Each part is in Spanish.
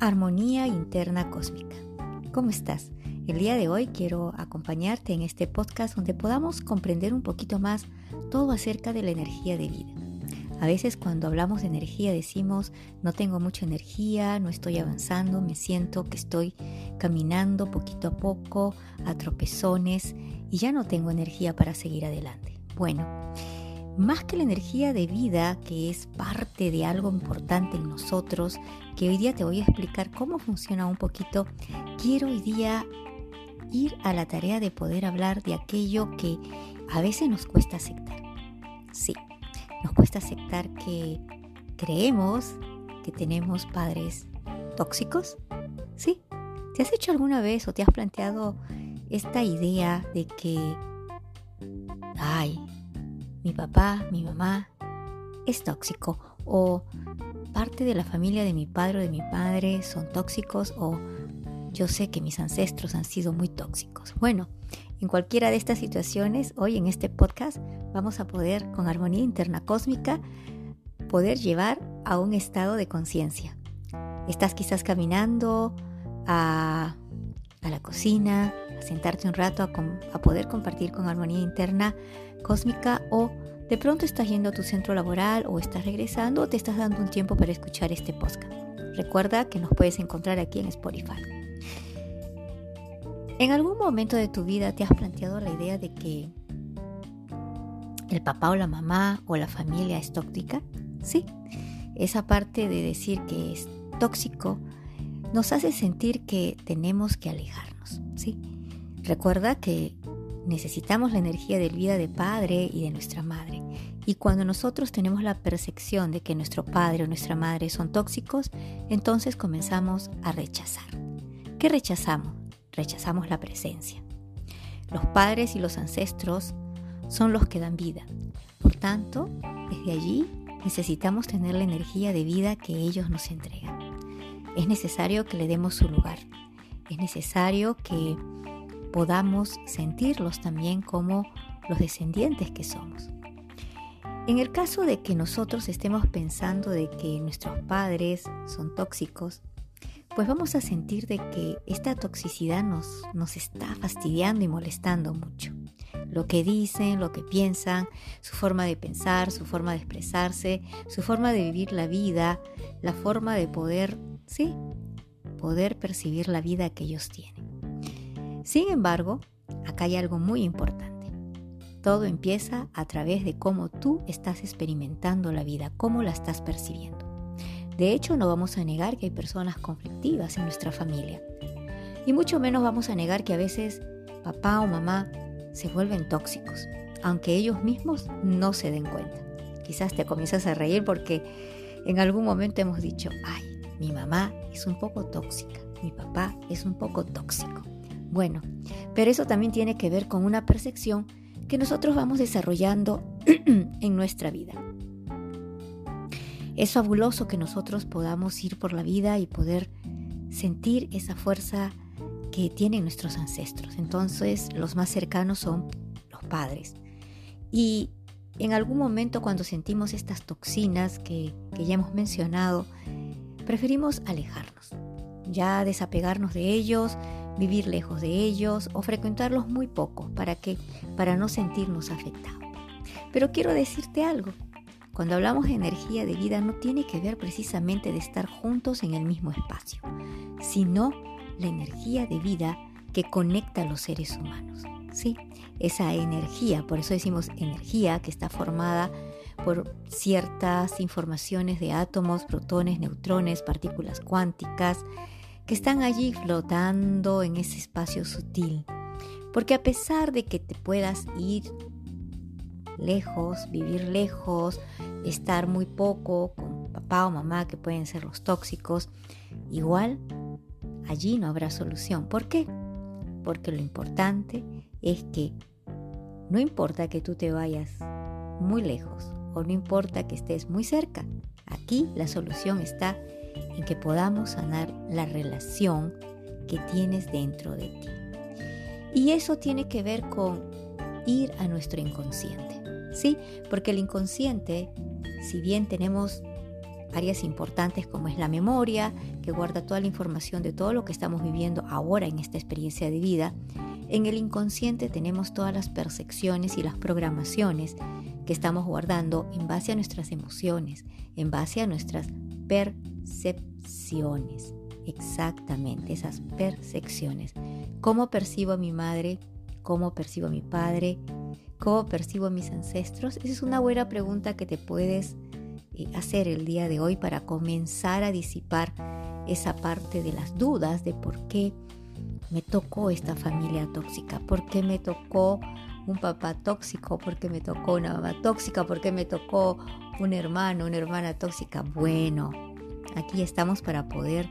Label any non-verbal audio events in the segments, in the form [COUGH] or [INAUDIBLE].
Armonía interna cósmica. ¿Cómo estás? El día de hoy quiero acompañarte en este podcast donde podamos comprender un poquito más todo acerca de la energía de vida. A veces cuando hablamos de energía decimos, no tengo mucha energía, no estoy avanzando, me siento que estoy caminando poquito a poco, a tropezones y ya no tengo energía para seguir adelante. Bueno, más que la energía de vida, que es parte de algo importante en nosotros, que hoy día te voy a explicar cómo funciona un poquito, quiero hoy día ir a la tarea de poder hablar de aquello que a veces nos cuesta aceptar. Sí, nos cuesta aceptar que creemos que tenemos padres tóxicos. Sí, ¿te has hecho alguna vez o te has planteado esta idea de que, ay, mi papá, mi mamá es tóxico o parte de la familia de mi padre o de mi padre son tóxicos o yo sé que mis ancestros han sido muy tóxicos. Bueno, en cualquiera de estas situaciones, hoy en este podcast vamos a poder, con armonía interna cósmica, poder llevar a un estado de conciencia. Estás quizás caminando a, la cocina, a sentarte un rato, a, a poder compartir con armonía interna cósmica o de pronto estás yendo a tu centro laboral o estás regresando o te estás dando un tiempo para escuchar este podcast. Recuerda que nos puedes encontrar aquí en Spotify. ¿En algún momento de tu vida te has planteado la idea de que el papá o la mamá o la familia es tóxica? Sí, esa parte de decir que es tóxico nos hace sentir que tenemos que alejarnos, ¿sí? Recuerda que necesitamos la energía de vida de padre y de nuestra madre. Y cuando nosotros tenemos la percepción de que nuestro padre o nuestra madre son tóxicos, entonces comenzamos a rechazar. ¿Qué rechazamos? rechazamos la presencia. Los padres y los ancestros son los que dan vida. Por tanto, desde allí necesitamos tener la energía de vida que ellos nos entregan. Es necesario que le demos su lugar. Es necesario que podamos sentirlos también como los descendientes que somos. En el caso de que nosotros estemos pensando de que nuestros padres son tóxicos, pues vamos a sentir de que esta toxicidad nos, nos está fastidiando y molestando mucho. Lo que dicen, lo que piensan, su forma de pensar, su forma de expresarse, su forma de vivir la vida, la forma de poder, sí, poder percibir la vida que ellos tienen. Sin embargo, acá hay algo muy importante. Todo empieza a través de cómo tú estás experimentando la vida, cómo la estás percibiendo. De hecho, no vamos a negar que hay personas conflictivas en nuestra familia. Y mucho menos vamos a negar que a veces papá o mamá se vuelven tóxicos, aunque ellos mismos no se den cuenta. Quizás te comienzas a reír porque en algún momento hemos dicho, ay, mi mamá es un poco tóxica, mi papá es un poco tóxico. Bueno, pero eso también tiene que ver con una percepción que nosotros vamos desarrollando [CLEARS THROAT] en nuestra vida. Es fabuloso que nosotros podamos ir por la vida y poder sentir esa fuerza que tienen nuestros ancestros. Entonces los más cercanos son los padres. Y en algún momento cuando sentimos estas toxinas que, que ya hemos mencionado, preferimos alejarnos, ya desapegarnos de ellos, vivir lejos de ellos o frecuentarlos muy poco para que para no sentirnos afectados. Pero quiero decirte algo, cuando hablamos de energía de vida no tiene que ver precisamente de estar juntos en el mismo espacio, sino la energía de vida que conecta a los seres humanos. ¿sí? Esa energía, por eso decimos energía, que está formada por ciertas informaciones de átomos, protones, neutrones, partículas cuánticas, que están allí flotando en ese espacio sutil. Porque a pesar de que te puedas ir lejos, vivir lejos, estar muy poco con papá o mamá que pueden ser los tóxicos, igual allí no habrá solución. ¿Por qué? Porque lo importante es que no importa que tú te vayas muy lejos o no importa que estés muy cerca, aquí la solución está en que podamos sanar la relación que tienes dentro de ti. Y eso tiene que ver con ir a nuestro inconsciente, ¿sí? Porque el inconsciente, si bien tenemos áreas importantes como es la memoria, que guarda toda la información de todo lo que estamos viviendo ahora en esta experiencia de vida, en el inconsciente tenemos todas las percepciones y las programaciones que estamos guardando en base a nuestras emociones, en base a nuestras percepciones. Exactamente, esas percepciones. ¿Cómo percibo a mi madre? ¿Cómo percibo a mi padre? ¿Cómo percibo a mis ancestros? Esa es una buena pregunta que te puedes eh, hacer el día de hoy para comenzar a disipar esa parte de las dudas de por qué me tocó esta familia tóxica, por qué me tocó un papá tóxico, por qué me tocó una mamá tóxica, por qué me tocó un hermano, una hermana tóxica. Bueno, aquí estamos para poder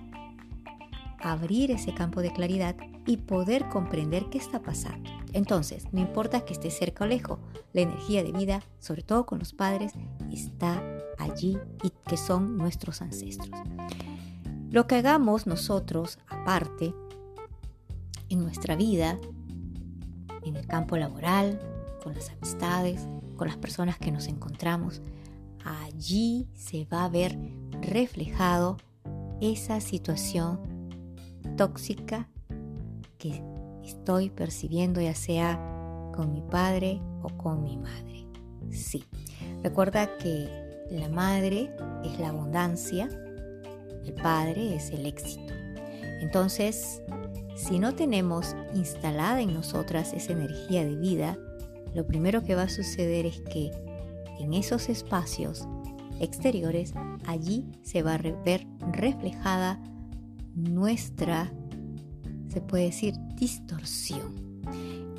abrir ese campo de claridad y poder comprender qué está pasando. Entonces, no importa que esté cerca o lejos, la energía de vida, sobre todo con los padres, está allí y que son nuestros ancestros. Lo que hagamos nosotros, aparte, en nuestra vida, en el campo laboral, con las amistades, con las personas que nos encontramos, allí se va a ver reflejado esa situación tóxica que estoy percibiendo ya sea con mi padre o con mi madre. Sí, recuerda que la madre es la abundancia, el padre es el éxito. Entonces, si no tenemos instalada en nosotras esa energía de vida, lo primero que va a suceder es que en esos espacios exteriores, allí se va a ver reflejada nuestra, se puede decir, distorsión.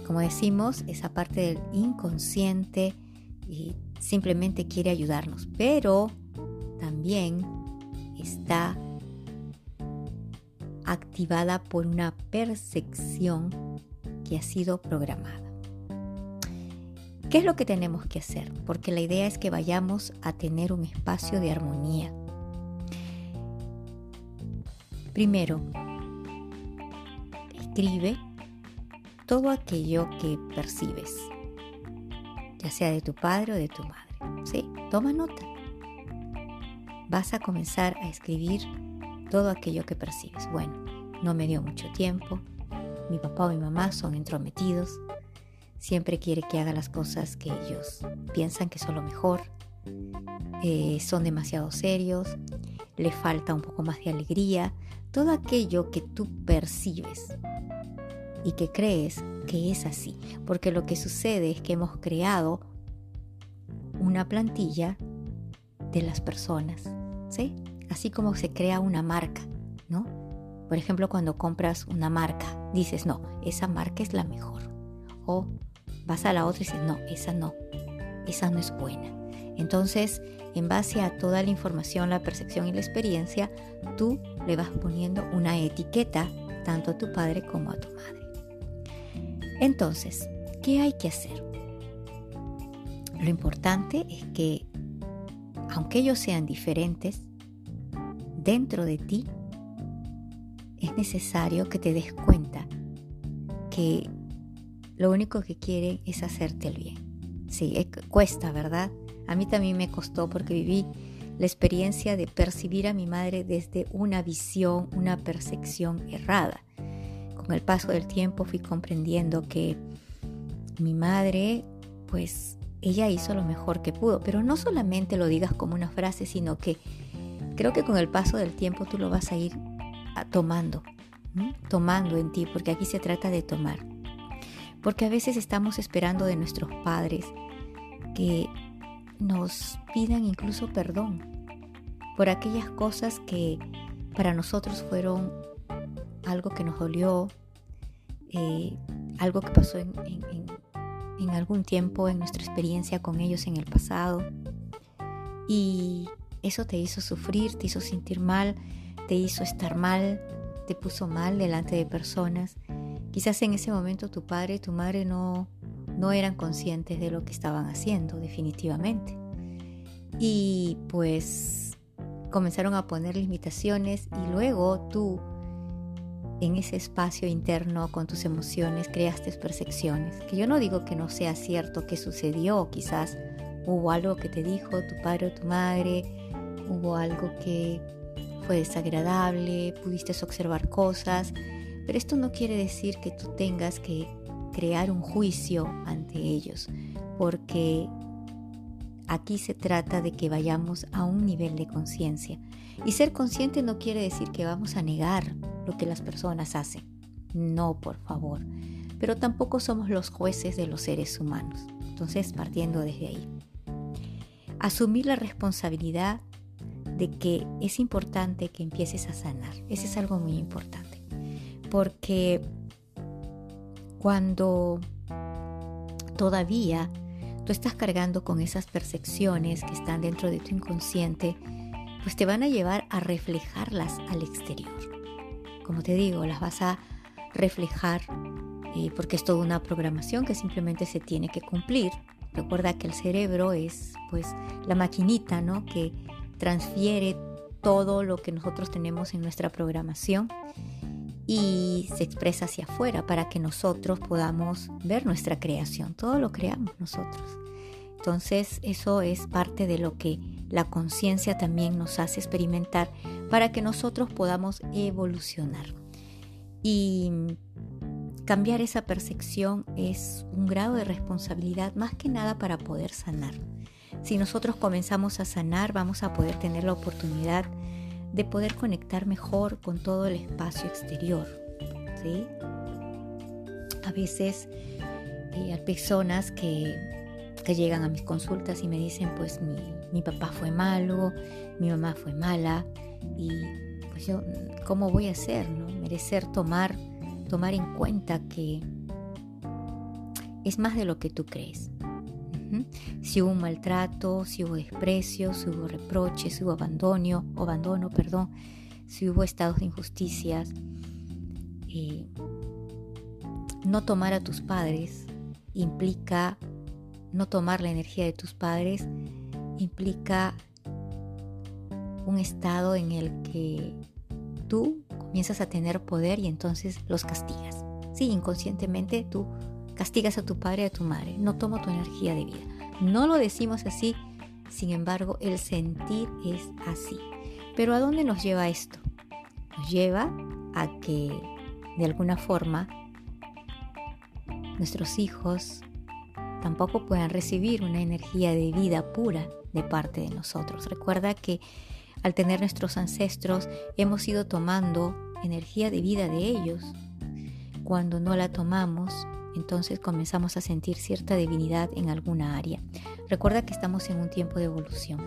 Como decimos, esa parte del inconsciente y simplemente quiere ayudarnos, pero también está activada por una percepción que ha sido programada. ¿Qué es lo que tenemos que hacer? Porque la idea es que vayamos a tener un espacio de armonía. Primero, escribe todo aquello que percibes, ya sea de tu padre o de tu madre. ¿sí? Toma nota. Vas a comenzar a escribir todo aquello que percibes. Bueno, no me dio mucho tiempo, mi papá o mi mamá son entrometidos, siempre quiere que haga las cosas que ellos piensan que son lo mejor, eh, son demasiado serios, le falta un poco más de alegría, todo aquello que tú percibes y que crees que es así, porque lo que sucede es que hemos creado una plantilla de las personas, ¿sí? así como se crea una marca, ¿no? Por ejemplo, cuando compras una marca, dices, no, esa marca es la mejor. O vas a la otra y dices, no, esa no, esa no es buena. Entonces, en base a toda la información, la percepción y la experiencia, tú le vas poniendo una etiqueta tanto a tu padre como a tu madre. Entonces, ¿qué hay que hacer? Lo importante es que, aunque ellos sean diferentes, dentro de ti, es necesario que te des cuenta que lo único que quieren es hacerte el bien. Sí, cuesta, ¿verdad? A mí también me costó porque viví la experiencia de percibir a mi madre desde una visión, una percepción errada. Con el paso del tiempo fui comprendiendo que mi madre, pues ella hizo lo mejor que pudo, pero no solamente lo digas como una frase, sino que creo que con el paso del tiempo tú lo vas a ir ah, tomando, tomando en ti, porque aquí se trata de tomar. Porque a veces estamos esperando de nuestros padres que nos pidan incluso perdón por aquellas cosas que para nosotros fueron algo que nos dolió, eh, algo que pasó en, en algún tiempo en nuestra experiencia con ellos en el pasado y eso te hizo sufrir, te hizo sentir mal, te hizo estar mal, te puso mal delante de personas. Quizás en ese momento tu padre y tu madre no, no eran conscientes de lo que estaban haciendo, definitivamente. Y pues comenzaron a poner limitaciones y luego tú en ese espacio interno con tus emociones creaste percepciones. Que yo no digo que no sea cierto que sucedió, quizás hubo algo que te dijo tu padre o tu madre, hubo algo que fue desagradable, pudiste observar cosas, pero esto no quiere decir que tú tengas que crear un juicio ante ellos, porque aquí se trata de que vayamos a un nivel de conciencia. Y ser consciente no quiere decir que vamos a negar lo que las personas hacen. No, por favor. Pero tampoco somos los jueces de los seres humanos. Entonces, partiendo desde ahí. Asumir la responsabilidad de que es importante que empieces a sanar. Ese es algo muy importante. Porque cuando todavía tú estás cargando con esas percepciones que están dentro de tu inconsciente, pues te van a llevar a reflejarlas al exterior. Como te digo, las vas a reflejar eh, porque es toda una programación que simplemente se tiene que cumplir. Recuerda que el cerebro es pues la maquinita, ¿no? Que transfiere todo lo que nosotros tenemos en nuestra programación y se expresa hacia afuera para que nosotros podamos ver nuestra creación. Todo lo creamos nosotros. Entonces eso es parte de lo que la conciencia también nos hace experimentar para que nosotros podamos evolucionar. Y cambiar esa percepción es un grado de responsabilidad más que nada para poder sanar. Si nosotros comenzamos a sanar, vamos a poder tener la oportunidad de poder conectar mejor con todo el espacio exterior. ¿sí? A veces eh, hay personas que, que, llegan a mis consultas y me dicen, pues mi, mi papá fue malo, mi mamá fue mala, y pues yo, ¿cómo voy a hacer? No? Merecer tomar, tomar en cuenta que es más de lo que tú crees. Si hubo un maltrato, si hubo desprecio, si hubo reproches, si hubo abandono, abandono, perdón, si hubo estados de injusticias, eh, no tomar a tus padres implica no tomar la energía de tus padres implica un estado en el que tú comienzas a tener poder y entonces los castigas. Sí, inconscientemente tú castigas a tu padre y a tu madre, no tomo tu energía de vida. No lo decimos así, sin embargo, el sentir es así. Pero ¿a dónde nos lleva esto? Nos lleva a que de alguna forma nuestros hijos tampoco puedan recibir una energía de vida pura de parte de nosotros. Recuerda que al tener nuestros ancestros hemos ido tomando energía de vida de ellos. Cuando no la tomamos, entonces comenzamos a sentir cierta divinidad en alguna área. Recuerda que estamos en un tiempo de evolución,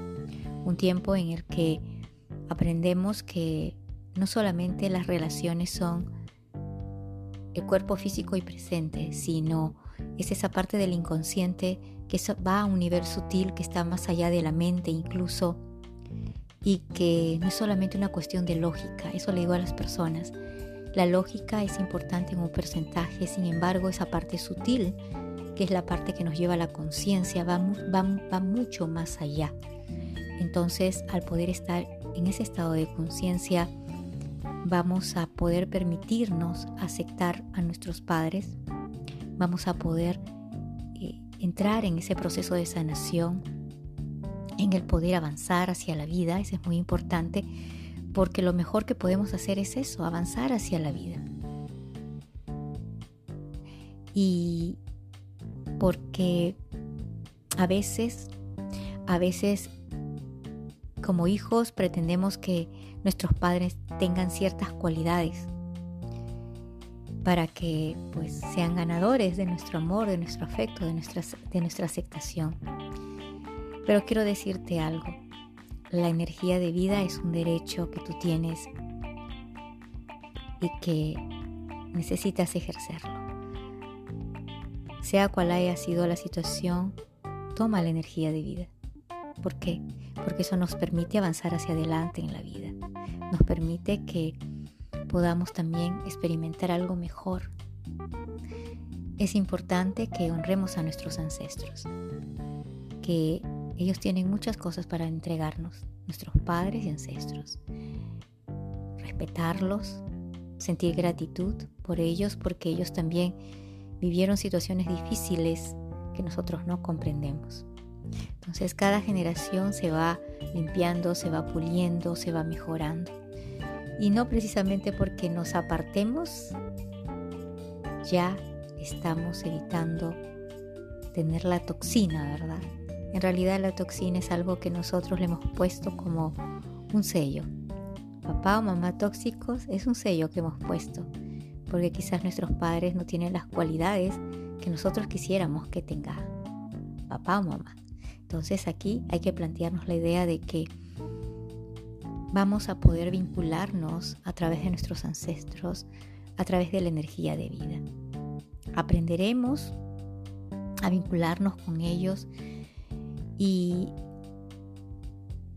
un tiempo en el que aprendemos que no solamente las relaciones son el cuerpo físico y presente, sino es esa parte del inconsciente que va a un nivel sutil que está más allá de la mente incluso y que no es solamente una cuestión de lógica, eso le digo a las personas, la lógica es importante en un porcentaje, sin embargo, esa parte sutil, que es la parte que nos lleva a la conciencia, va, mucho más allá. Entonces, al poder estar en ese estado de conciencia, vamos a poder permitirnos aceptar a nuestros padres, vamos a poder eh, entrar en ese proceso de sanación, en el poder avanzar hacia la vida, eso es muy importante porque lo mejor que podemos hacer es eso, avanzar hacia la vida. Y porque a veces, a veces como hijos pretendemos que nuestros padres tengan ciertas cualidades para que pues sean ganadores de nuestro amor, de nuestro afecto, de nuestra, de nuestra aceptación. Pero quiero decirte algo, la energía de vida es un derecho que tú tienes y que necesitas ejercerlo. Sea cual haya sido la situación, toma la energía de vida. ¿Por qué? Porque eso nos permite avanzar hacia adelante en la vida. Nos permite que podamos también experimentar algo mejor. Es importante que honremos a nuestros ancestros, que ellos tienen muchas cosas para entregarnos, nuestros padres y ancestros. Respetarlos, sentir gratitud por ellos porque ellos también vivieron situaciones difíciles que nosotros no comprendemos. Entonces cada generación se va limpiando, se va puliendo, se va mejorando. Y no precisamente porque nos apartemos, ya estamos evitando tener la toxina, ¿verdad? En realidad la toxina es algo que nosotros le hemos puesto como un sello. Papá o mamá tóxicos es un sello que hemos puesto, porque quizás nuestros padres no tienen las cualidades que nosotros quisiéramos que tenga papá o mamá. Entonces aquí hay que plantearnos la idea de que vamos a poder vincularnos a través de nuestros ancestros, a través de la energía de vida. Aprenderemos a vincularnos con ellos y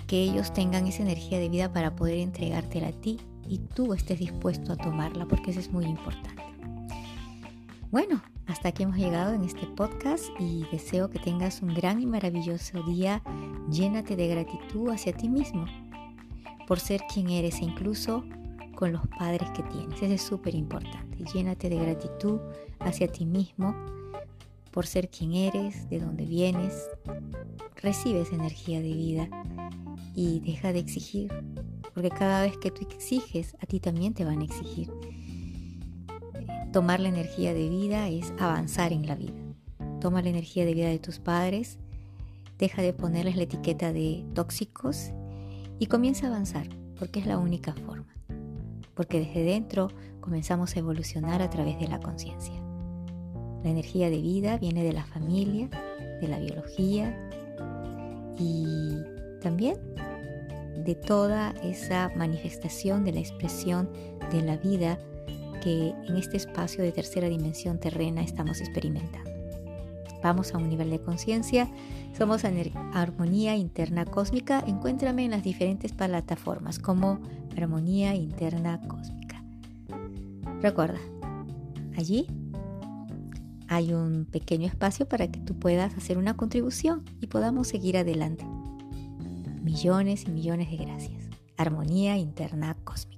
que ellos tengan esa energía de vida para poder entregártela a ti y tú estés dispuesto a tomarla, porque eso es muy importante. Bueno, hasta aquí hemos llegado en este podcast y deseo que tengas un gran y maravilloso día. Llénate de gratitud hacia ti mismo por ser quien eres e incluso con los padres que tienes. Eso es súper importante. Llénate de gratitud hacia ti mismo por ser quien eres, de dónde vienes. Recibes energía de vida y deja de exigir, porque cada vez que tú exiges, a ti también te van a exigir. Tomar la energía de vida es avanzar en la vida. Toma la energía de vida de tus padres, deja de ponerles la etiqueta de tóxicos y comienza a avanzar, porque es la única forma. Porque desde dentro comenzamos a evolucionar a través de la conciencia. La energía de vida viene de la familia, de la biología y también de toda esa manifestación de la expresión de la vida que en este espacio de tercera dimensión terrena estamos experimentando. Vamos a un nivel de conciencia, somos Armonía Interna Cósmica, encuéntrame en las diferentes plataformas como Armonía Interna Cósmica. Recuerda, allí hay un pequeño espacio para que tú puedas hacer una contribución y podamos seguir adelante. Millones y millones de gracias. Armonía interna cósmica.